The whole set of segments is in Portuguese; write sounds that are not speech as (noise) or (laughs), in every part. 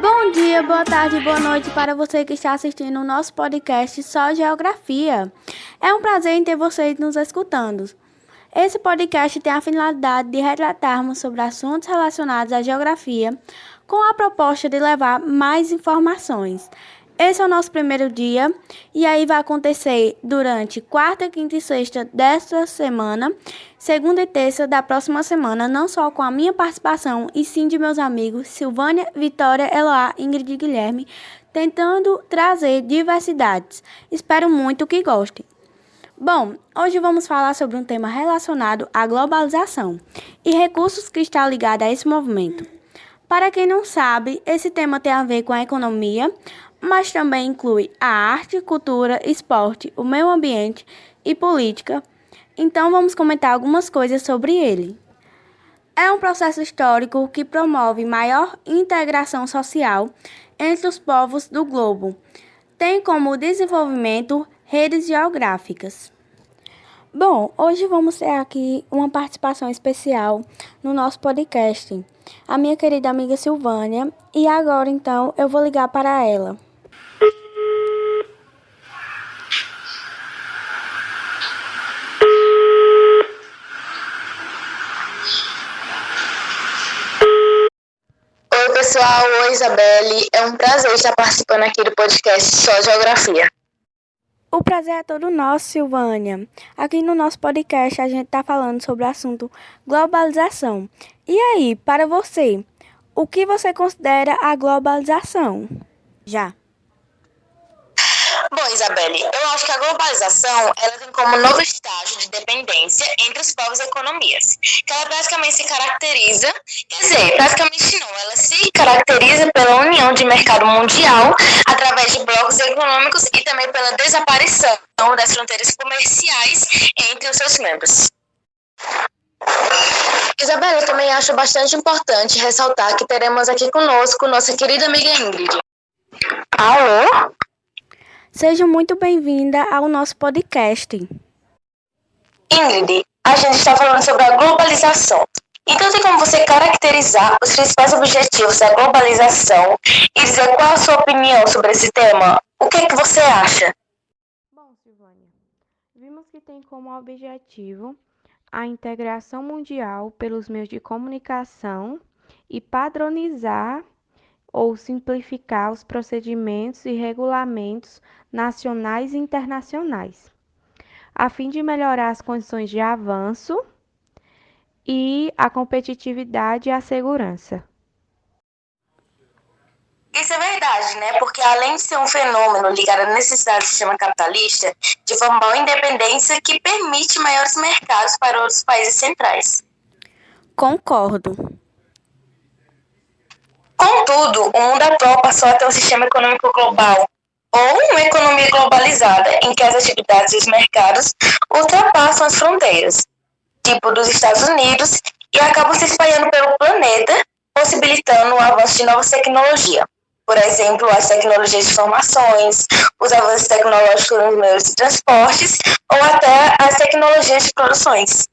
Bom dia, boa tarde, boa noite para você que está assistindo o nosso podcast Só Geografia. É um prazer em ter vocês nos escutando. Esse podcast tem a finalidade de retratarmos sobre assuntos relacionados à geografia, com a proposta de levar mais informações. Esse é o nosso primeiro dia e aí vai acontecer durante quarta, quinta e sexta desta semana, segunda e terça da próxima semana, não só com a minha participação e sim de meus amigos Silvânia, Vitória, Eloá, Ingrid e Guilherme, tentando trazer diversidades. Espero muito que gostem. Bom, hoje vamos falar sobre um tema relacionado à globalização e recursos que estão ligados a esse movimento. Para quem não sabe, esse tema tem a ver com a economia, mas também inclui a arte, cultura, esporte, o meio ambiente e política. Então vamos comentar algumas coisas sobre ele. É um processo histórico que promove maior integração social entre os povos do globo. Tem como desenvolvimento redes geográficas. Bom, hoje vamos ter aqui uma participação especial no nosso podcast, a minha querida amiga Silvânia, e agora então eu vou ligar para ela. Oi, Isabelle. É um prazer estar participando aqui do podcast Só Geografia. O prazer é todo nosso, Silvânia. Aqui no nosso podcast a gente está falando sobre o assunto globalização. E aí, para você, o que você considera a globalização? Já. Bom, Isabelle, eu acho que a globalização ela tem como novo estágio de dependência entre os povos e economias, que ela basicamente se caracteriza, quer dizer, praticamente não, ela se caracteriza pela união de mercado mundial através de blocos econômicos e também pela desaparição das fronteiras comerciais entre os seus membros. Isabelle, eu também acho bastante importante ressaltar que teremos aqui conosco nossa querida amiga Ingrid. Alô? Seja muito bem-vinda ao nosso podcast. Ingrid, a gente está falando sobre a globalização. Então, tem como você caracterizar os principais objetivos da globalização e dizer qual a sua opinião sobre esse tema? O que, é que você acha? Bom, Silvânia, vimos que tem como objetivo a integração mundial pelos meios de comunicação e padronizar ou simplificar os procedimentos e regulamentos nacionais e internacionais, a fim de melhorar as condições de avanço e a competitividade e a segurança. Isso é verdade, né? Porque além de ser um fenômeno ligado à necessidade do sistema capitalista de formar uma independência que permite maiores mercados para outros países centrais. Concordo. Contudo, o mundo atual passou a ter um sistema econômico global, ou uma economia globalizada, em que as atividades e os mercados ultrapassam as fronteiras, tipo dos Estados Unidos, e acabam se espalhando pelo planeta, possibilitando o avanço de novas tecnologias. Por exemplo, as tecnologias de informações, os avanços tecnológicos nos meios de transportes, ou até as tecnologias de produções.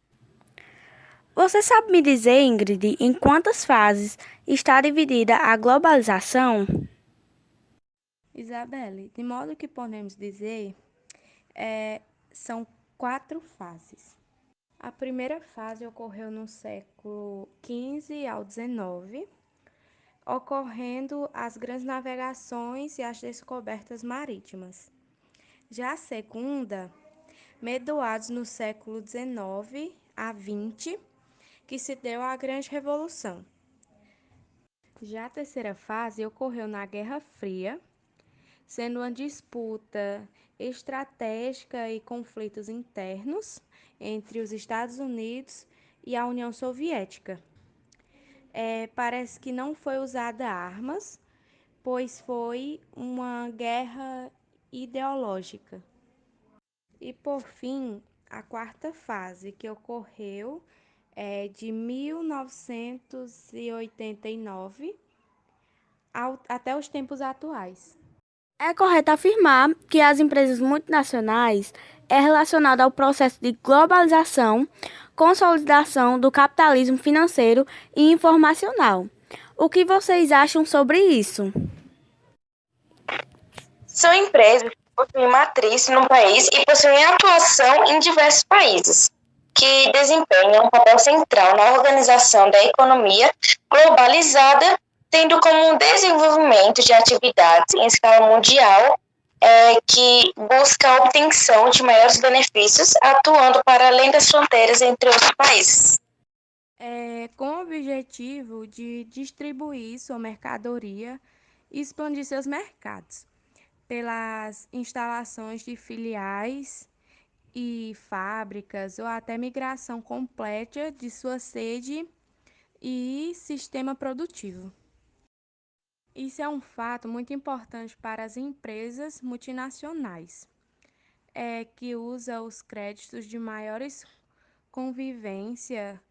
Você sabe me dizer, Ingrid, em quantas fases está dividida a globalização? Isabelle, de modo que podemos dizer, é, são quatro fases. A primeira fase ocorreu no século XV ao XIX, ocorrendo as grandes navegações e as descobertas marítimas. Já a segunda, medoados no século XIX a XX, que se deu à Grande Revolução. Já a terceira fase ocorreu na Guerra Fria, sendo uma disputa estratégica e conflitos internos entre os Estados Unidos e a União Soviética. É, parece que não foi usada armas, pois foi uma guerra ideológica. E por fim, a quarta fase, que ocorreu é, de 1989 ao, até os tempos atuais. É correto afirmar que as empresas multinacionais é relacionado ao processo de globalização, consolidação do capitalismo financeiro e informacional. O que vocês acham sobre isso? São empresas que possuem matriz no país e possuem atuação em diversos países, que desempenham um papel central na organização da economia globalizada tendo como um desenvolvimento de atividades em escala mundial é, que busca a obtenção de maiores benefícios, atuando para além das fronteiras entre os países. É, com o objetivo de distribuir sua mercadoria e expandir seus mercados, pelas instalações de filiais e fábricas, ou até migração completa de sua sede e sistema produtivo. Isso é um fato muito importante para as empresas multinacionais, é, que usa os créditos de maiores convivência,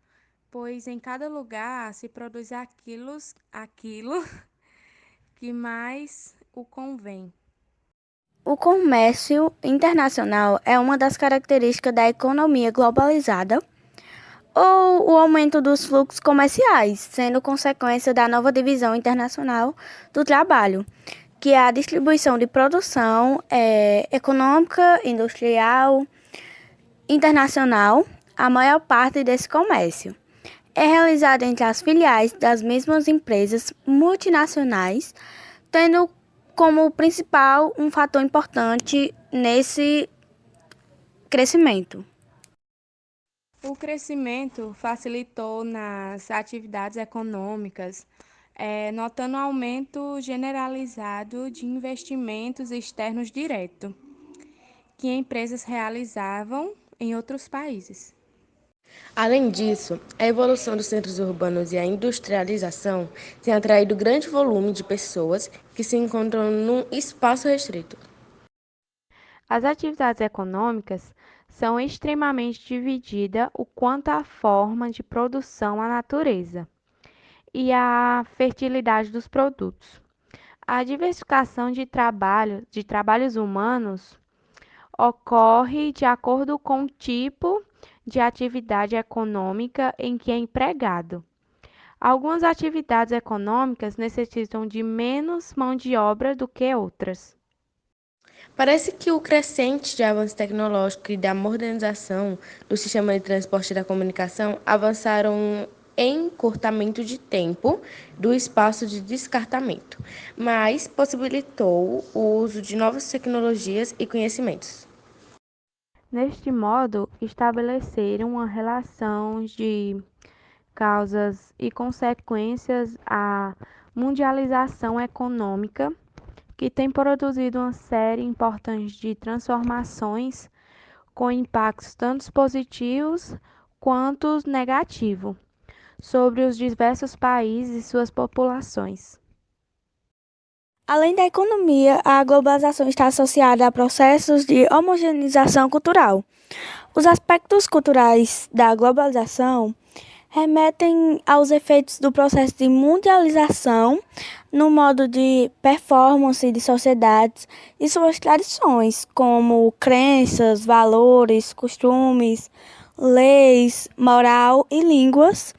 pois em cada lugar se produz aquilo, aquilo (laughs) que mais o convém. O comércio internacional é uma das características da economia globalizada ou o aumento dos fluxos comerciais, sendo consequência da nova divisão internacional do trabalho, que é a distribuição de produção é, econômica, industrial, internacional, a maior parte desse comércio. É realizada entre as filiais das mesmas empresas multinacionais, tendo como principal um fator importante nesse crescimento. O crescimento facilitou nas atividades econômicas, é, notando um aumento generalizado de investimentos externos diretos que empresas realizavam em outros países. Além disso, a evolução dos centros urbanos e a industrialização têm atraído grande volume de pessoas que se encontram num espaço restrito. As atividades econômicas são extremamente divididas o quanto à forma de produção à natureza e à fertilidade dos produtos. A diversificação de trabalho de trabalhos humanos ocorre de acordo com o tipo de atividade econômica em que é empregado. Algumas atividades econômicas necessitam de menos mão de obra do que outras. Parece que o crescente de avanço tecnológico e da modernização do sistema de transporte e da comunicação avançaram em encurtamento de tempo do espaço de descartamento, mas possibilitou o uso de novas tecnologias e conhecimentos. Neste modo, estabeleceram uma relação de causas e consequências à mundialização econômica que tem produzido uma série importante de transformações com impactos tanto positivos quanto negativos sobre os diversos países e suas populações. Além da economia, a globalização está associada a processos de homogeneização cultural. Os aspectos culturais da globalização remetem aos efeitos do processo de mundialização no modo de performance de sociedades e suas tradições, como crenças, valores, costumes, leis, moral e línguas,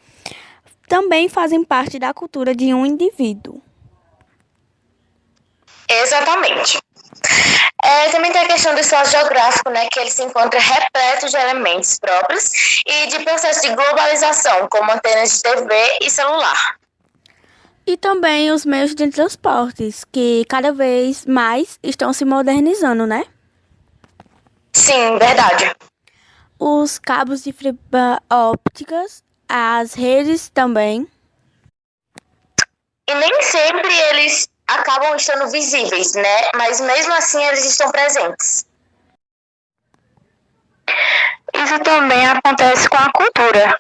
também fazem parte da cultura de um indivíduo. Exatamente. É, também tem a questão do espaço geográfico, né, que ele se encontra repleto de elementos próprios e de processo de globalização, como antenas de TV e celular. E também os meios de transportes, que cada vez mais estão se modernizando, né? Sim, verdade. Os cabos de fibra ópticas, as redes também. E nem sempre eles acabam estando visíveis, né? Mas mesmo assim eles estão presentes. Isso também acontece com a cultura.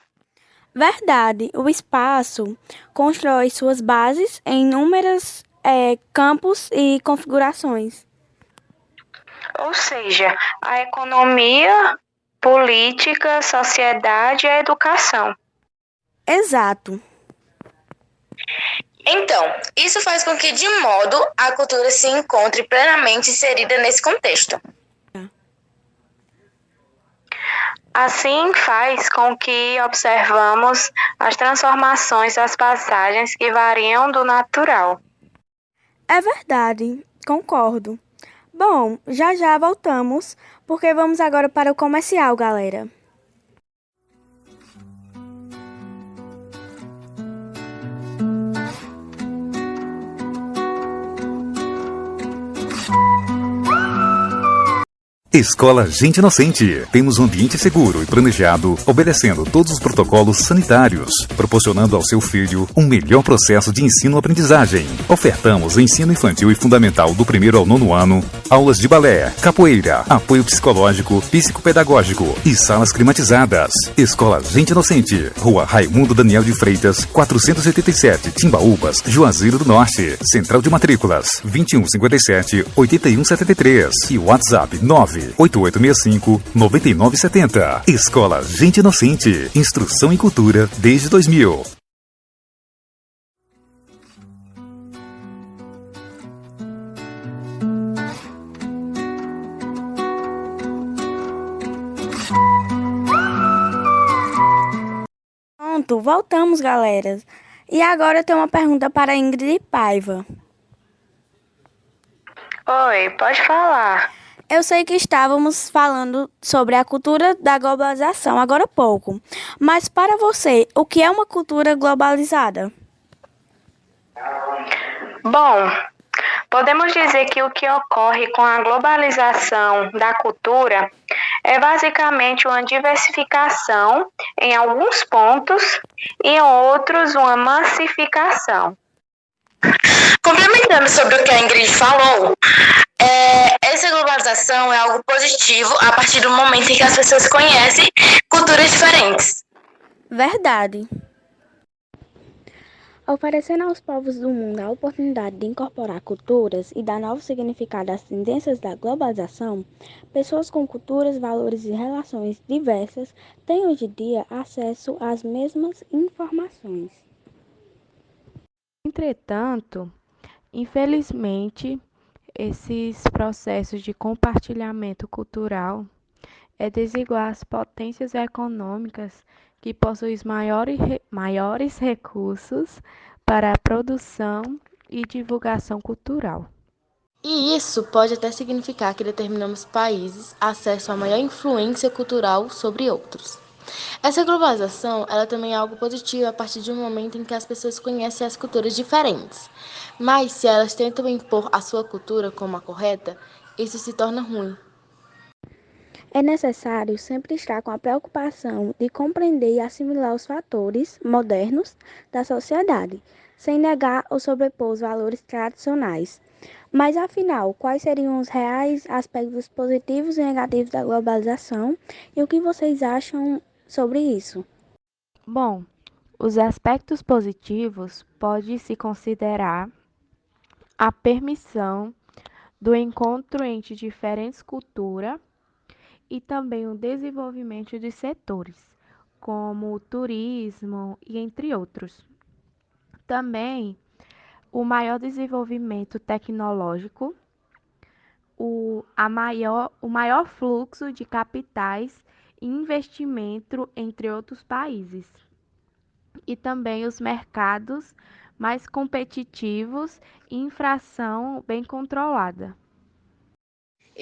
Verdade, o espaço constrói suas bases em inúmeros é, campos e configurações. Ou seja, a economia, política, sociedade e a educação. Exato. Então, isso faz com que, de modo, a cultura se encontre plenamente inserida nesse contexto. Assim faz com que observamos as transformações das passagens que variam do natural. É verdade, concordo. Bom, já já voltamos, porque vamos agora para o comercial, galera. Escola Gente Inocente. Temos um ambiente seguro e planejado, obedecendo todos os protocolos sanitários, proporcionando ao seu filho um melhor processo de ensino-aprendizagem. Ofertamos ensino infantil e fundamental do primeiro ao nono ano, aulas de balé, capoeira, apoio psicológico, psicopedagógico e salas climatizadas. Escola Gente Inocente. Rua Raimundo Daniel de Freitas, 487, Timbaúbas, Juazeiro do Norte. Central de matrículas 2157 8173 e WhatsApp 9 8865 9970. Escola Gente Inocente. Instrução em Cultura desde 2000. Pronto, voltamos, galera. E agora eu tenho uma pergunta para Ingrid Paiva. Oi, pode falar. Eu sei que estávamos falando sobre a cultura da globalização agora há pouco, mas para você, o que é uma cultura globalizada? Bom, podemos dizer que o que ocorre com a globalização da cultura é basicamente uma diversificação em alguns pontos e em outros uma massificação. Complementando sobre o que a Ingrid falou, é, essa globalização é algo positivo a partir do momento em que as pessoas conhecem culturas diferentes. Verdade. Oferecendo aos povos do mundo a oportunidade de incorporar culturas e dar novo significado às tendências da globalização, pessoas com culturas, valores e relações diversas têm hoje em dia acesso às mesmas informações. Entretanto, infelizmente, esses processos de compartilhamento cultural é desigual às potências econômicas que possuem maiores, maiores recursos para a produção e divulgação cultural. E isso pode até significar que determinamos países acesso a maior influência cultural sobre outros. Essa globalização, ela também é algo positivo a partir de um momento em que as pessoas conhecem as culturas diferentes. Mas se elas tentam impor a sua cultura como a correta, isso se torna ruim. É necessário sempre estar com a preocupação de compreender e assimilar os fatores modernos da sociedade, sem negar ou sobrepor os valores tradicionais. Mas afinal, quais seriam os reais aspectos positivos e negativos da globalização e o que vocês acham sobre isso? Bom, os aspectos positivos pode se considerar a permissão do encontro entre diferentes culturas e também o desenvolvimento de setores, como o turismo e entre outros. Também o maior desenvolvimento tecnológico, o, a maior, o maior fluxo de capitais investimento entre outros países. E também os mercados mais competitivos e infração bem controlada.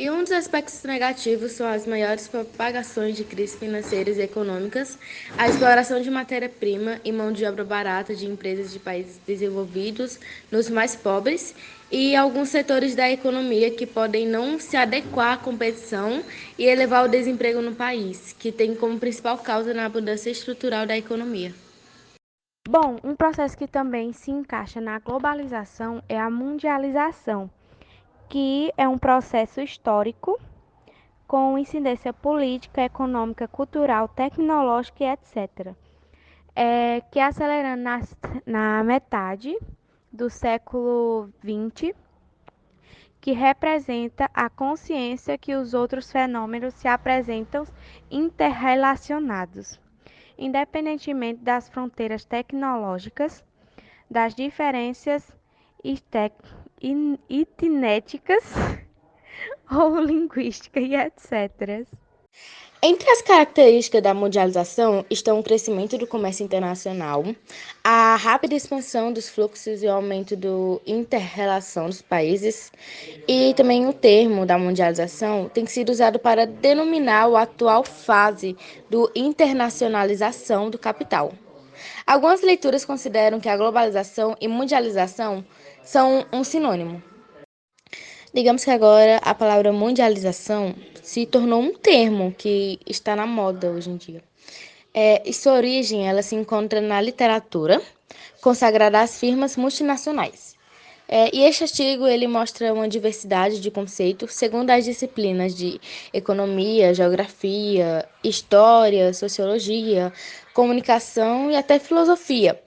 E um dos aspectos negativos são as maiores propagações de crises financeiras e econômicas, a exploração de matéria-prima e mão de obra barata de empresas de países desenvolvidos nos mais pobres e alguns setores da economia que podem não se adequar à competição e elevar o desemprego no país, que tem como principal causa na mudança estrutural da economia. Bom, um processo que também se encaixa na globalização é a mundialização, que é um processo histórico com incidência política, econômica, cultural, tecnológica e etc. É, que acelerando na, na metade do século XX, que representa a consciência que os outros fenômenos se apresentam interrelacionados independentemente das fronteiras tecnológicas, das diferenças etnéticas (laughs) ou linguísticas e etc. Entre as características da mundialização estão o crescimento do comércio internacional, a rápida expansão dos fluxos e o aumento da inter-relação dos países, e também o termo da mundialização tem sido usado para denominar a atual fase do internacionalização do capital. Algumas leituras consideram que a globalização e mundialização são um sinônimo. Digamos que agora a palavra mundialização se tornou um termo que está na moda hoje em dia. É, e sua origem ela se encontra na literatura, consagrada às firmas multinacionais. É, e este artigo ele mostra uma diversidade de conceitos segundo as disciplinas de economia, geografia, história, sociologia, comunicação e até filosofia.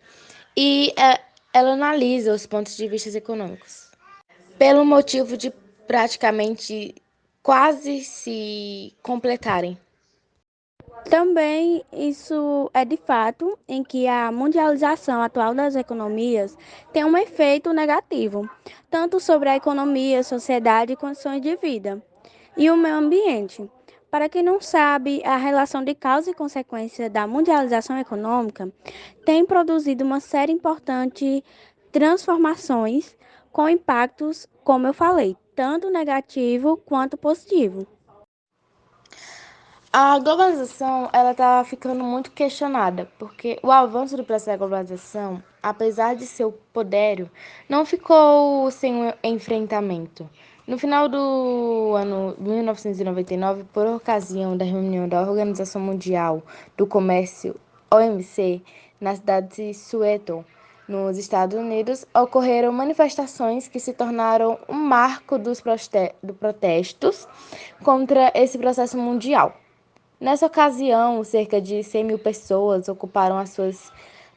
E é, ela analisa os pontos de vista econômicos. Pelo motivo de praticamente quase se completarem. Também isso é de fato em que a mundialização atual das economias tem um efeito negativo, tanto sobre a economia, sociedade e condições de vida, e o meio ambiente. Para quem não sabe, a relação de causa e consequência da mundialização econômica tem produzido uma série importante transformações com impactos, como eu falei, tanto negativo quanto positivo. A globalização ela está ficando muito questionada, porque o avanço do processo da globalização, apesar de seu poder, não ficou sem um enfrentamento. No final do ano 1999, por ocasião da reunião da Organização Mundial do Comércio, OMC, na cidade de Soweto, nos Estados Unidos, ocorreram manifestações que se tornaram um marco dos protestos contra esse processo mundial. Nessa ocasião, cerca de 100 mil pessoas ocuparam as suas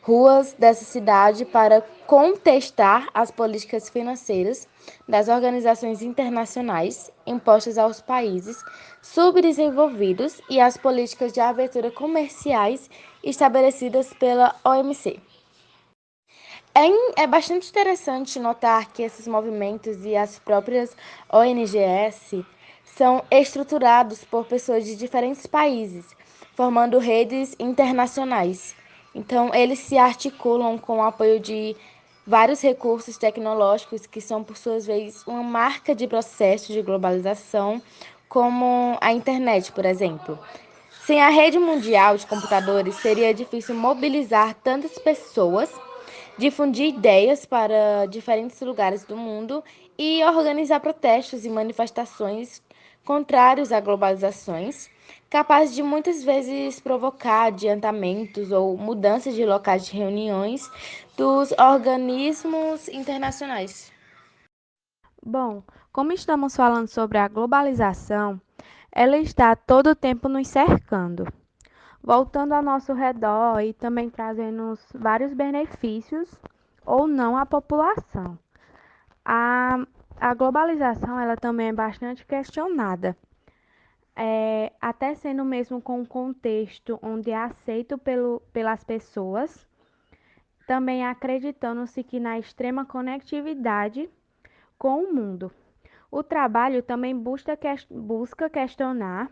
ruas dessa cidade para contestar as políticas financeiras das organizações internacionais impostas aos países subdesenvolvidos e as políticas de abertura comerciais estabelecidas pela OMC. É, bastante interessante notar que esses movimentos e as próprias ONGs são estruturados por pessoas de diferentes países, formando redes internacionais. Então, eles se articulam com o apoio de vários recursos tecnológicos que são, por suas vezes, uma marca de processo de globalização, como a internet, por exemplo. Sem a rede mundial de computadores, seria difícil mobilizar tantas pessoas, difundir ideias para diferentes lugares do mundo e organizar protestos e manifestações contrários a globalizações, capazes de muitas vezes provocar adiantamentos ou mudanças de locais de reuniões dos organismos internacionais. Bom, como estamos falando sobre a globalização, ela está todo o tempo nos cercando, voltando ao nosso redor e também trazendo vários benefícios ou não à população. A a globalização ela também é bastante questionada, é, até sendo mesmo com um contexto onde é aceito pelo, pelas pessoas, também acreditando-se que na extrema conectividade com o mundo. O trabalho também busca, busca questionar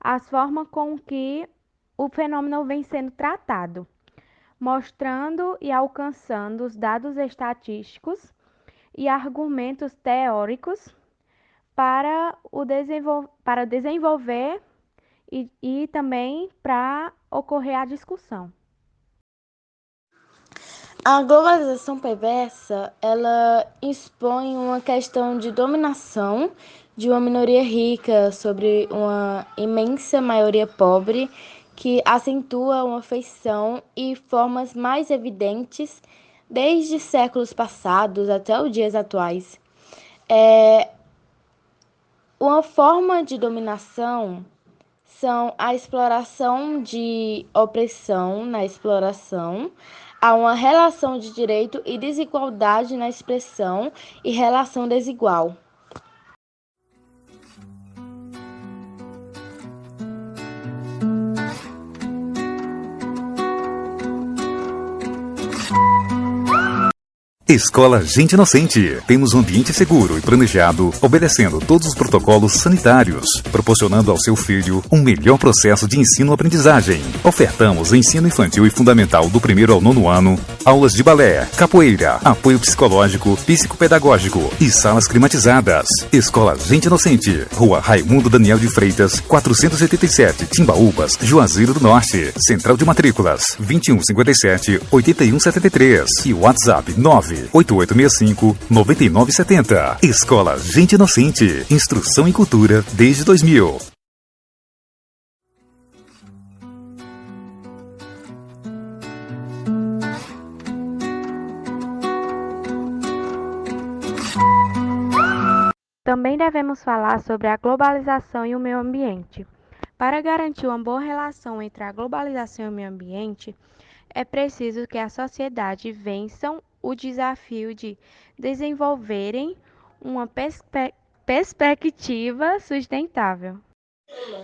as formas com que o fenômeno vem sendo tratado, mostrando e alcançando os dados estatísticos e argumentos teóricos para, o desenvol para desenvolver e, e também para ocorrer a discussão. A globalização perversa, ela expõe uma questão de dominação de uma minoria rica sobre uma imensa maioria pobre que acentua uma feição e formas mais evidentes desde séculos passados até os dias atuais. É, uma forma de dominação são a exploração de opressão na exploração, há uma relação de direito e desigualdade na expressão e relação desigual. Escola Gente Inocente. Temos um ambiente seguro e planejado, obedecendo todos os protocolos sanitários, proporcionando ao seu filho um melhor processo de ensino-aprendizagem. Ofertamos ensino infantil e fundamental do primeiro ao nono ano, aulas de balé, capoeira, apoio psicológico, psicopedagógico e salas climatizadas. Escola Gente Inocente. Rua Raimundo Daniel de Freitas, 487, Timbaúbas, Juazeiro do Norte. Central de matrículas 2157 8173 e WhatsApp 9 8865 9970. Escola Gente Inocente. Instrução em Cultura desde 2000. Também devemos falar sobre a globalização e o meio ambiente. Para garantir uma boa relação entre a globalização e o meio ambiente, é preciso que a sociedade vençam o desafio de desenvolverem uma perspe perspectiva sustentável.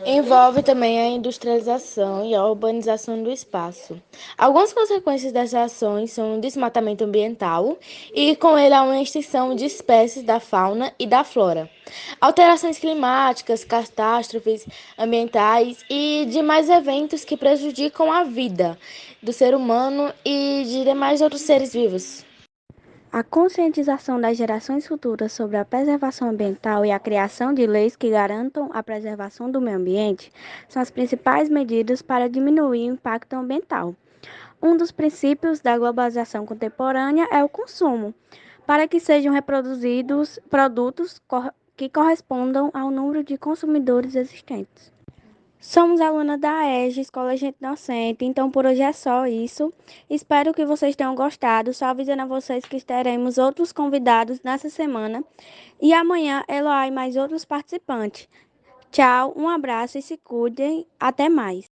Envolve também a industrialização e a urbanização do espaço. Algumas consequências dessas ações são o desmatamento ambiental e, com ele, a extinção de espécies da fauna e da flora, alterações climáticas, catástrofes ambientais e demais eventos que prejudicam a vida do ser humano e de demais outros seres vivos. A conscientização das gerações futuras sobre a preservação ambiental e a criação de leis que garantam a preservação do meio ambiente são as principais medidas para diminuir o impacto ambiental. Um dos princípios da globalização contemporânea é o consumo, para que sejam reproduzidos produtos que correspondam ao número de consumidores existentes. Somos alunas da EGE, Escola Gente Inocente, então por hoje é só isso. Espero que vocês tenham gostado. Só avisando a vocês que teremos outros convidados nessa semana. E amanhã, Eloá e mais outros participantes. Tchau, um abraço e se cuidem. Até mais.